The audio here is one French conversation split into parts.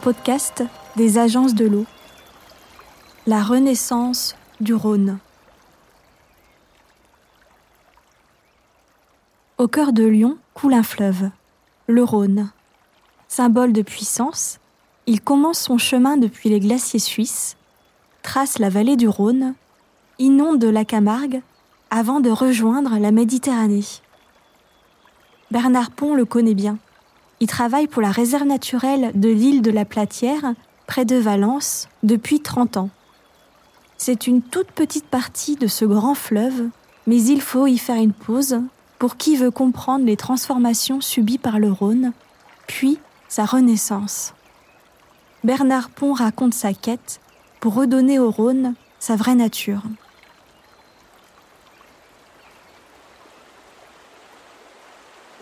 Podcast des agences de l'eau. La renaissance du Rhône. Au cœur de Lyon coule un fleuve, le Rhône. Symbole de puissance, il commence son chemin depuis les glaciers suisses, trace la vallée du Rhône, inonde la Camargue avant de rejoindre la Méditerranée. Bernard Pont le connaît bien. Il travaille pour la réserve naturelle de l'île de la Platière, près de Valence, depuis 30 ans. C'est une toute petite partie de ce grand fleuve, mais il faut y faire une pause pour qui veut comprendre les transformations subies par le Rhône, puis sa renaissance. Bernard Pont raconte sa quête pour redonner au Rhône sa vraie nature.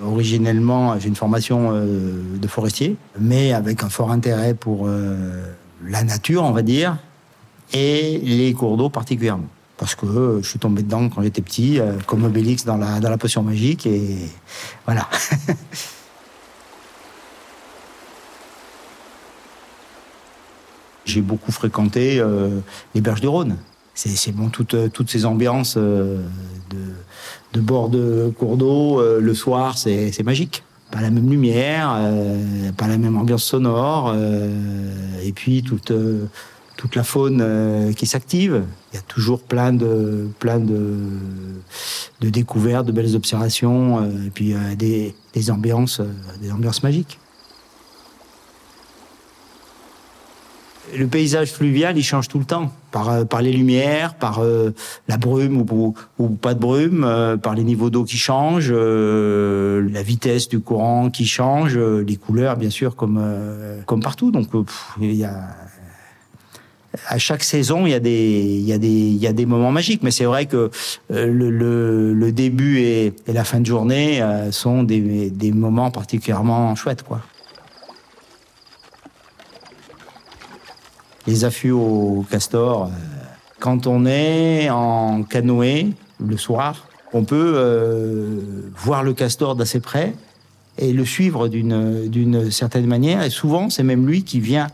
Originellement, j'ai une formation euh, de forestier, mais avec un fort intérêt pour euh, la nature, on va dire, et les cours d'eau particulièrement. Parce que euh, je suis tombé dedans quand j'étais petit, comme Obélix dans la, dans la potion magique, et voilà. j'ai beaucoup fréquenté les berges du Rhône c'est bon toutes toutes ces ambiances de, de bord de cours d'eau euh, le soir c'est magique. Pas la même lumière euh, pas la même ambiance sonore euh, et puis toute la faune qui s'active. Il y a toujours plein de découvertes de belles observations et puis des des ambiances des ambiances magiques le paysage fluvial, il change tout le temps. Par, euh, par les lumières, par euh, la brume ou, ou, pas de brume, euh, par les niveaux d'eau qui changent, la vitesse du courant qui change, les couleurs, bien sûr, comme, comme partout. Donc, il y a à chaque saison, il y a des, il y a des, il y a des moments magiques. Mais c'est vrai que le, le, le, début et, et, la fin de journée sont des, des moments particulièrement chouettes, quoi. Les affûts au castor. Euh, quand on est en canoë le soir, on peut euh, voir le castor d'assez près et le suivre d'une certaine manière. Et souvent, c'est même lui qui vient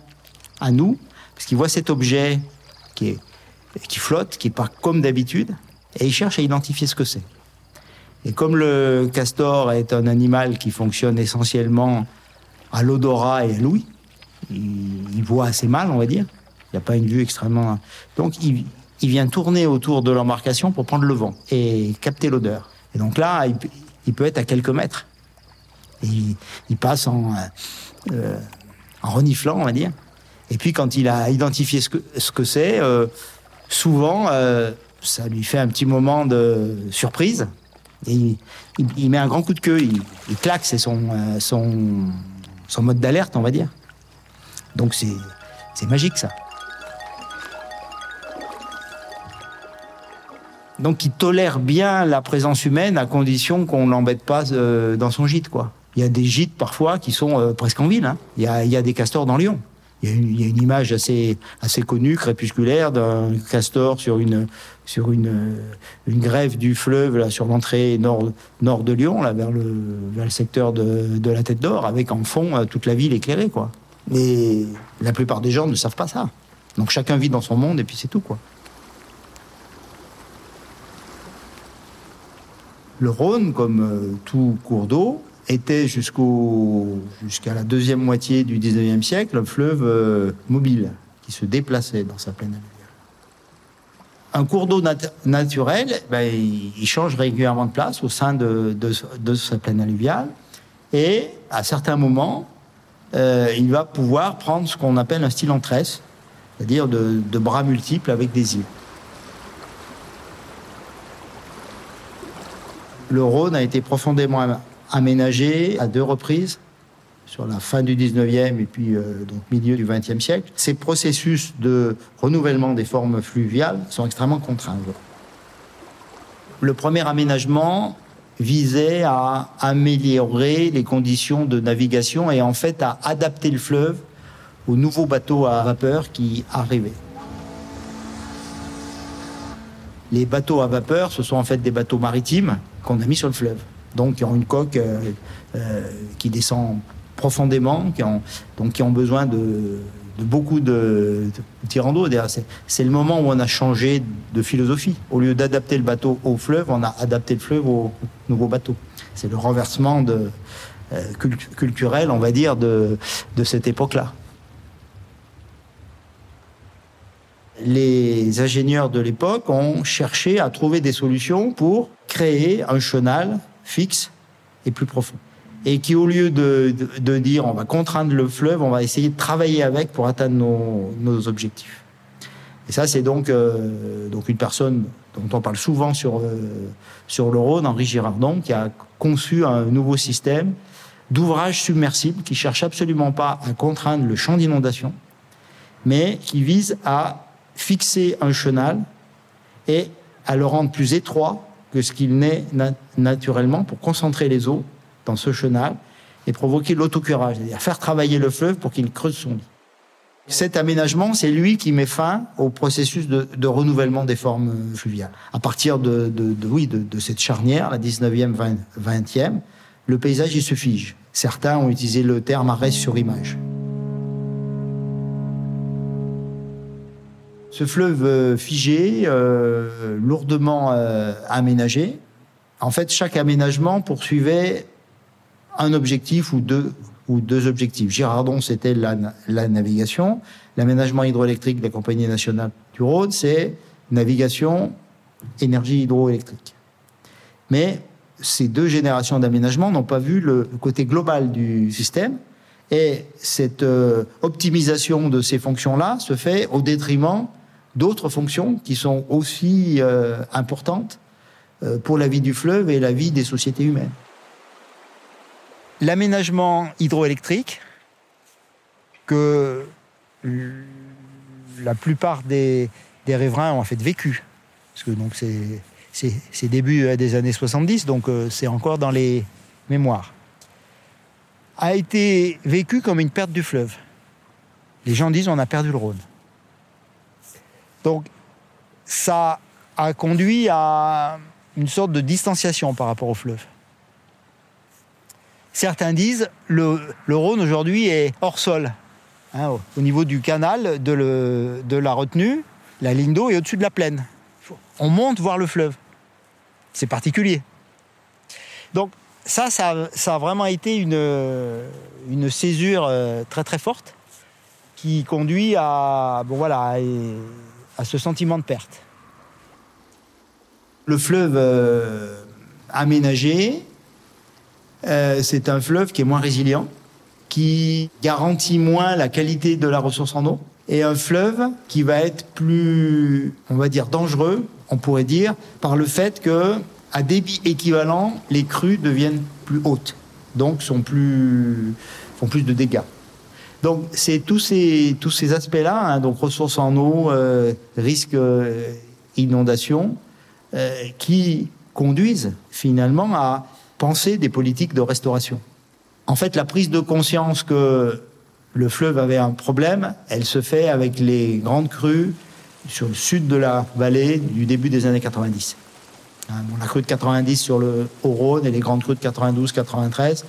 à nous parce qu'il voit cet objet qui qui flotte, qui est pas comme d'habitude, et il cherche à identifier ce que c'est. Et comme le castor est un animal qui fonctionne essentiellement à l'odorat et à l'ouïe, il voit assez mal, on va dire. Il n'y a pas une vue extrêmement. Donc, il, vient tourner autour de l'embarcation pour prendre le vent et capter l'odeur. Et donc là, il, peut être à quelques mètres. il, passe en, euh, en reniflant, on va dire. Et puis, quand il a identifié ce que ce que c'est, euh, souvent, euh, ça lui fait un petit moment de surprise. Et il, met un grand coup de queue, il, claque, c'est son, son, son mode d'alerte, on va dire. Donc c'est magique ça. Donc il tolère bien la présence humaine à condition qu'on l'embête pas euh, dans son gîte, quoi. Il y a des gîtes parfois qui sont euh, presque en ville. Hein. Il, y a, des castors dans Lyon. Il y a une, image assez assez connue, crépusculaire, d'un castor sur une sur une une grève du fleuve là sur l'entrée nord nord de Lyon, là vers le secteur de, de la Tête d'Or, avec en fond euh, toute la ville éclairée, quoi. Mais la plupart des gens ne savent pas ça. Donc chacun vit dans son monde et puis c'est tout, quoi. Le Rhône, comme euh, tout cours d'eau, était jusqu'à la deuxième moitié du 19e siècle un fleuve euh, mobile qui se déplaçait dans sa plaine alluviale. Un cours d'eau naturel, ben, il change régulièrement de place au sein de, sa plaine alluviale et à certains moments, euh, il va pouvoir prendre ce qu'on appelle un style en tresse, c'est-à-dire de, de bras multiples avec des îles. Le Rhône a été profondément aménagé à deux reprises sur la fin du 19e et puis euh, donc milieu du 20e siècle. Ces processus de renouvellement des formes fluviales sont extrêmement contraints. Le premier aménagement visait à améliorer les conditions de navigation et en fait à adapter le fleuve aux nouveaux bateaux à vapeur qui arrivaient. Les bateaux à vapeur, ce sont en fait des bateaux maritimes qu'on a mis sur le fleuve. Donc, ils ont une coque euh, euh, qui descend profondément, qui ont, donc qui ont besoin de, beaucoup de, de d'eau. C'est le moment où on a changé de philosophie. Au lieu d'adapter le bateau au fleuve, on a adapté le fleuve au nouveau bateau. C'est le renversement de, euh, culturel, on va dire, de cette époque-là. Les ingénieurs de l'époque ont cherché à trouver des solutions pour créer un chenal fixe et plus profond et qui, au lieu de, de, dire on va contraindre le fleuve, on va essayer de travailler avec pour atteindre nos, nos objectifs. Et ça, c'est donc, euh, donc une personne dont on parle souvent sur, euh, sur le Rhône, Henri Girardon, qui a conçu un nouveau système d'ouvrage submersible qui cherche absolument pas à contraindre le champ d'inondation, mais qui vise à fixer un chenal et à le rendre plus étroit que ce qu'il n'est naturellement pour concentrer les eaux dans ce chenal et provoquer l'autocurage, c'est-à-dire faire travailler le fleuve pour qu'il creuse son lit. Cet aménagement, c'est lui qui met fin au processus de, renouvellement des formes fluviales. À partir de, oui, de, cette charnière, la 19e, 20e, le paysage il se fige. Certains ont utilisé le terme arrêt sur image. Ce fleuve euh, figé, euh, lourdement euh, aménagé, en fait, chaque aménagement poursuivait un objectif ou deux, objectifs. Girardon, c'était la, navigation. L'aménagement hydroélectrique de la Compagnie nationale du Rhône, c'est navigation, énergie hydroélectrique. Mais ces deux générations d'aménagement n'ont pas vu le côté global du système. Et cette optimisation de ces fonctions-là se fait au détriment d'autres fonctions qui sont aussi euh, importantes euh, pour la vie du fleuve et la vie des sociétés humaines l'aménagement hydroélectrique que la plupart des, riverains ont en fait vécu. Parce que donc c'est début euh, des années 70, donc euh, c'est encore dans les mémoires. A été vécu comme une perte du fleuve. Les gens disent on a perdu le Rhône. Donc ça a conduit à une sorte de distanciation par rapport au fleuve. Certains disent le, le Rhône aujourd'hui est hors sol. Hein, au niveau du canal, de, la retenue, la ligne d'eau est au-dessus de la plaine. On monte voir le fleuve. C'est particulier. Donc ça, ça, ça, a vraiment été une, une césure euh, très très forte qui conduit à, bon, voilà, à, ce sentiment de perte. Le fleuve euh, aménagé, euh, c'est un fleuve qui est moins résilient, qui garantit moins la qualité de la ressource en eau, et un fleuve qui va être plus, on va dire, dangereux, on pourrait dire, par le fait que à débit équivalent, les crues deviennent plus hautes, donc sont plus, font plus de dégâts. Donc c'est tous ces tous ces aspects-là, hein, donc ressources en eau, euh, risque euh, inondation, euh, qui conduisent finalement à penser des politiques de restauration. En fait, la prise de conscience que le fleuve avait un problème, elle se fait avec les grandes crues sur le sud de la vallée du début des années 90. Hein, la crue de 90 sur le Haut-Rhône et les grandes crues de 92-93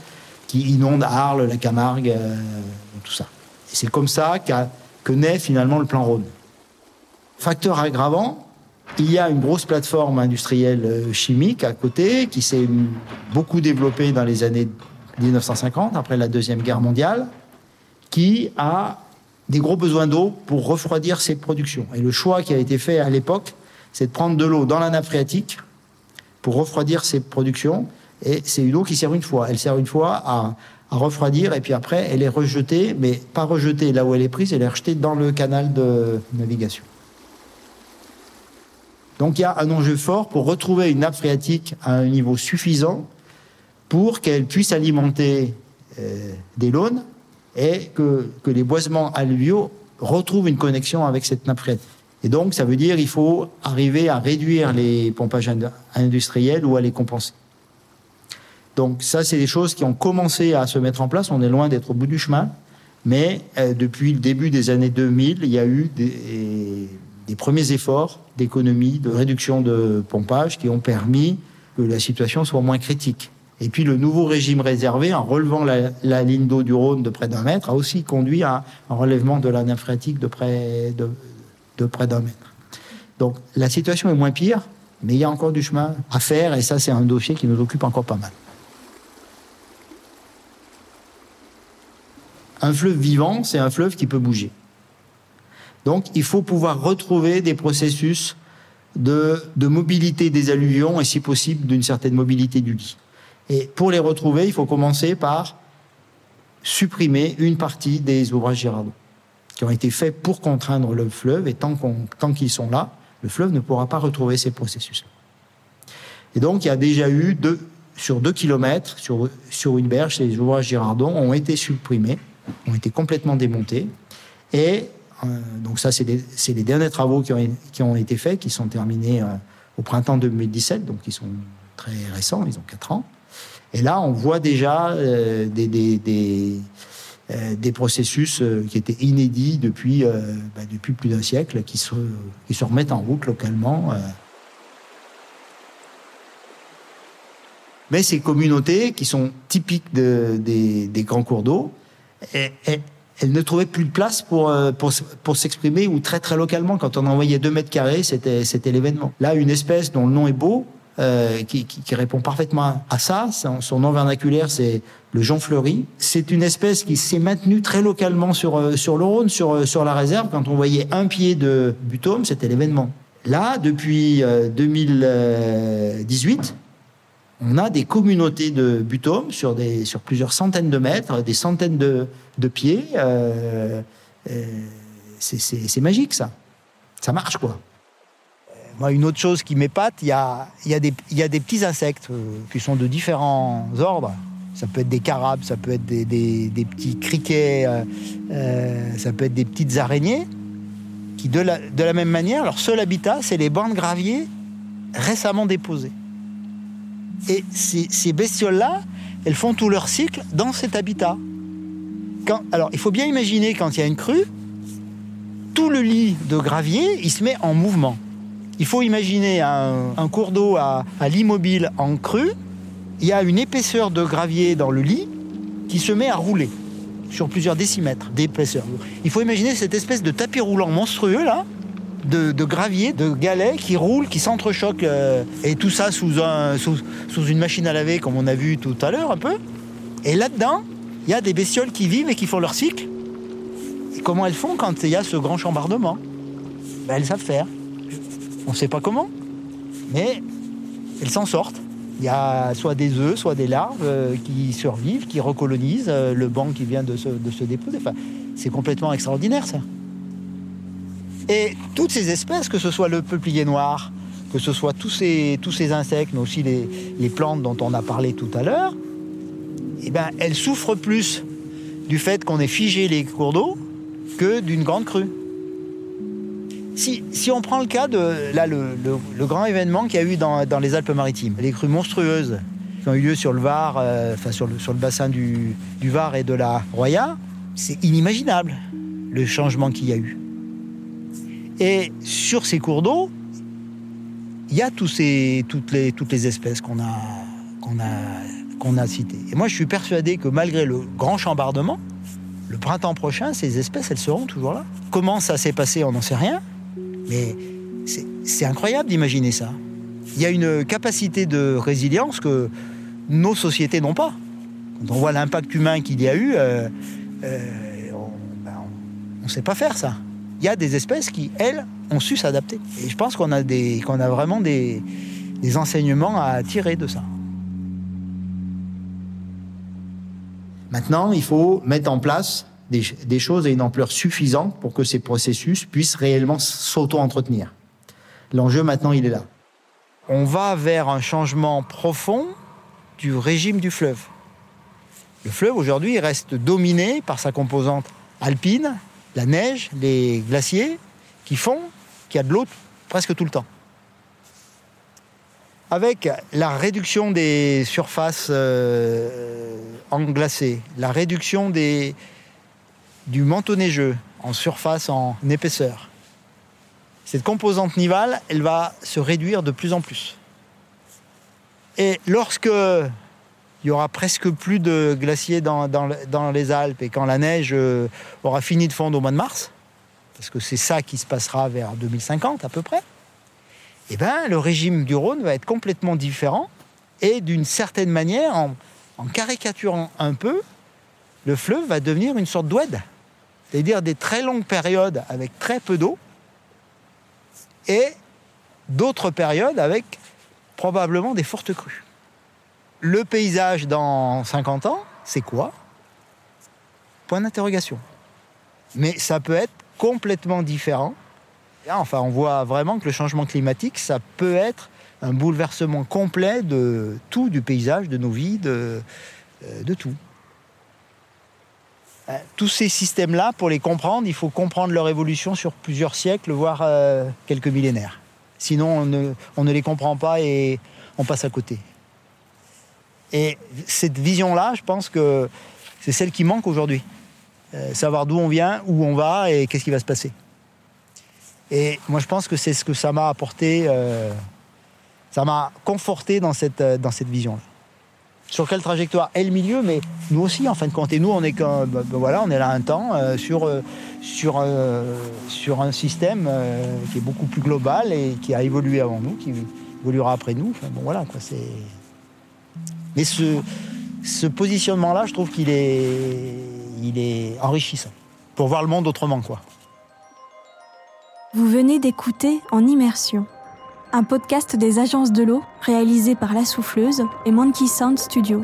qui inondent Arles, la Camargue, euh, tout ça. Et c'est comme ça que naît finalement le plan Rhône. Facteur aggravant, il y a une grosse plateforme industrielle euh, chimique à côté qui s'est beaucoup développée dans les années 1950, après la Deuxième Guerre mondiale, qui a des gros besoins d'eau pour refroidir ses productions. Et le choix qui a été fait à l'époque, c'est de prendre de l'eau dans la nappe phréatique pour refroidir ses productions. Et c'est une eau qui sert une fois. Elle sert une fois à, refroidir et puis après, elle est rejetée, mais pas rejetée là où elle est prise, elle est rejetée dans le canal de navigation. Donc il y a un enjeu fort pour retrouver une nappe phréatique à un niveau suffisant pour qu'elle puisse alimenter euh, des launes et que, que les boisements alluviaux retrouvent une connexion avec cette nappe phréatique. Et donc ça veut dire qu'il faut arriver à réduire les pompages industriels ou à les compenser. Donc ça, c'est des choses qui ont commencé à se mettre en place. On est loin d'être au bout du chemin. Mais euh, depuis le début des années 2000, il y a eu des, des premiers efforts d'économie, de réduction de pompage qui ont permis que la situation soit moins critique. Et puis le nouveau régime réservé, en relevant la, ligne d'eau du Rhône de près d'un mètre, a aussi conduit à un relèvement de la nappe phréatique de près de, de près d'un mètre. Donc la situation est moins pire, mais il y a encore du chemin à faire, et ça c'est un dossier qui nous occupe encore pas mal. Un fleuve vivant, c'est un fleuve qui peut bouger. Donc il faut pouvoir retrouver des processus de, mobilité des alluvions et si possible d'une certaine mobilité du lit. Et pour les retrouver, il faut commencer par supprimer une partie des ouvrages girardons qui ont été faits pour contraindre le fleuve et tant qu'ils sont là, le fleuve ne pourra pas retrouver ces processus. Et donc il y a déjà eu sur deux kilomètres sur, une berge, ces ouvrages girardons ont été supprimés, ont été complètement démontés et euh, donc ça, c'est les derniers travaux qui ont, qui ont, été faits, qui sont terminés euh, au printemps 2017, donc ils sont très récents, ils ont 4 ans. Et là, on voit déjà euh, des, des, des, des, processus qui étaient inédits depuis, bah, depuis plus d'un siècle, qui se, qui se remettent en route localement. Mais ces communautés qui sont typiques de, des, des grands cours d'eau, elle ne trouvait plus de place pour, euh, pour, pour s'exprimer ou très très localement. Quand on envoyait deux mètres carrés, c'était, c'était l'événement. Là, une espèce dont le nom est beau, euh, qui, qui, répond parfaitement à ça, son, nom vernaculaire, c'est le Jean Fleury. C'est une espèce qui s'est maintenue très localement sur, euh, sur le Rhône, sur, sur la réserve. Quand on voyait un pied de butome, c'était l'événement. Là, depuis 2018, on a des communautés de butome sur, plusieurs centaines de mètres, des centaines de, pieds. Euh, euh, c'est magique, ça. Ça marche, quoi. Euh, moi, une autre chose qui m'épate, il y a, des petits insectes qui sont de différents ordres. Ça peut être des carabes, ça peut être des, des, petits criquets, ça peut être des petites araignées, qui, de la, de la même manière, leur seul habitat, c'est les bancs de gravier récemment déposés. Et ces, bestioles-là, elles font tout leur cycle dans cet habitat. alors, il faut bien imaginer quand il y a une crue, tout le lit de gravier, il se met en mouvement. Il faut imaginer un, cours d'eau à, à l'immobile en crue. Il y a une épaisseur de gravier dans le lit qui se met à rouler sur plusieurs décimètres d'épaisseur. Il faut imaginer cette espèce de tapis roulant monstrueux là, de, gravier, de galets qui roulent, qui s'entrechoquent, euh, et tout ça sous, un, sous, une machine à laver, comme on a vu tout à l'heure un peu. Et là-dedans, il y a des bestioles qui vivent et qui font leur cycle. Comment elles font quand il y a ce grand chambardement? Ben, Elles savent faire. On ne sait pas comment, mais elles s'en sortent. Il y a soit des œufs, soit des larves euh, qui survivent, qui recolonisent euh, le banc qui vient de se, de se déposer. C'est complètement extraordinaire ça. Et toutes ces espèces, que ce soit le peuplier noir, que ce soit tous ces, insectes, mais aussi les, plantes dont on a parlé tout à l'heure, eh ben, elles souffrent plus du fait qu'on ait figé les cours d'eau que d'une grande crue. Si, on prend le cas de là, le, grand événement qu'il y a eu dans, les Alpes-Maritimes, les crues monstrueuses qui ont eu lieu sur le Var, euh, enfin sur le, bassin du Var et de la Roya, c'est inimaginable le changement qu'il y a eu. Et sur ces cours d'eau, il y a toutes, les, espèces qu'on a, citées. Et moi, je suis persuadé que malgré le grand chambardement, le printemps prochain, ces espèces, elles seront toujours là. Comment ça s'est passé, on n'en sait rien. Mais c'est incroyable d'imaginer ça. Il y a une capacité de résilience que nos sociétés n'ont pas. Quand on voit l'impact humain qu'il y a eu, euh, euh, ben, on ne sait pas faire ça il y a des espèces qui, elles, ont su s'adapter. Et je pense qu'on a, des, qu'on a vraiment des, enseignements à tirer de ça. Maintenant, il faut mettre en place des, des, choses à une ampleur suffisante pour que ces processus puissent réellement s'auto-entretenir. L'enjeu maintenant, il est là. On va vers un changement profond du régime du fleuve. Le fleuve, aujourd'hui, reste dominé par sa composante alpine la neige, les glaciers, qui font qu'il y a de l'eau presque tout le temps. Avec la réduction des surfaces euh, englacées, la réduction du manteau neigeux en surface, en épaisseur, cette composante nivale, elle va se réduire de plus en plus. Et lorsque il y aura presque plus de glaciers dans, les Alpes et quand la neige euh, aura fini de fondre au mois de mars, parce que c'est ça qui se passera vers 2050 à peu près, eh ben, le régime du Rhône va être complètement différent et d'une certaine manière, en, en, caricaturant un peu, le fleuve va devenir une sorte d'oued, c'est-à-dire des très longues périodes avec très peu d'eau et d'autres périodes avec probablement des fortes crues. Le paysage dans 50 ans, c'est quoi? Point d'interrogation. Mais ça peut être complètement différent. Enfin, on voit vraiment que le changement climatique, ça peut être un bouleversement complet de tout, du paysage, de nos vies, de, euh, tout. Euh, tous ces systèmes-là, pour les comprendre, il faut comprendre leur évolution sur plusieurs siècles, voire euh, quelques millénaires. Sinon, on ne les comprend pas et on passe à côté. Et cette vision-là, je pense que c'est celle qui manque aujourd'hui. Euh, savoir d'où on vient, où on va et qu'est-ce qui va se passer. Et moi, je pense que c'est ce que ça m'a apporté, euh, ça m'a conforté dans cette, euh, dans cette vision-là. Sur quelle trajectoire est le milieu, mais nous aussi, en fin de compte. Et nous, on est, quand, bah, bah, voilà, on est là un temps sur, sur, sur un système qui est beaucoup plus global et qui a évolué avant nous, qui évoluera après nous. Enfin, bon, voilà, quoi, c'est... Mais ce, positionnement-là, je trouve qu'il est, il est enrichissant pour voir le monde autrement, quoi. Vous venez d'écouter En Immersion, un podcast des agences de l'eau réalisé par La Souffleuse et Monkey Sound Studio.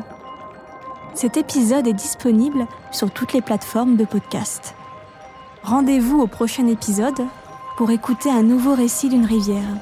Cet épisode est disponible sur toutes les plateformes de podcast. Rendez-vous au prochain épisode pour écouter un nouveau récit d'une rivière.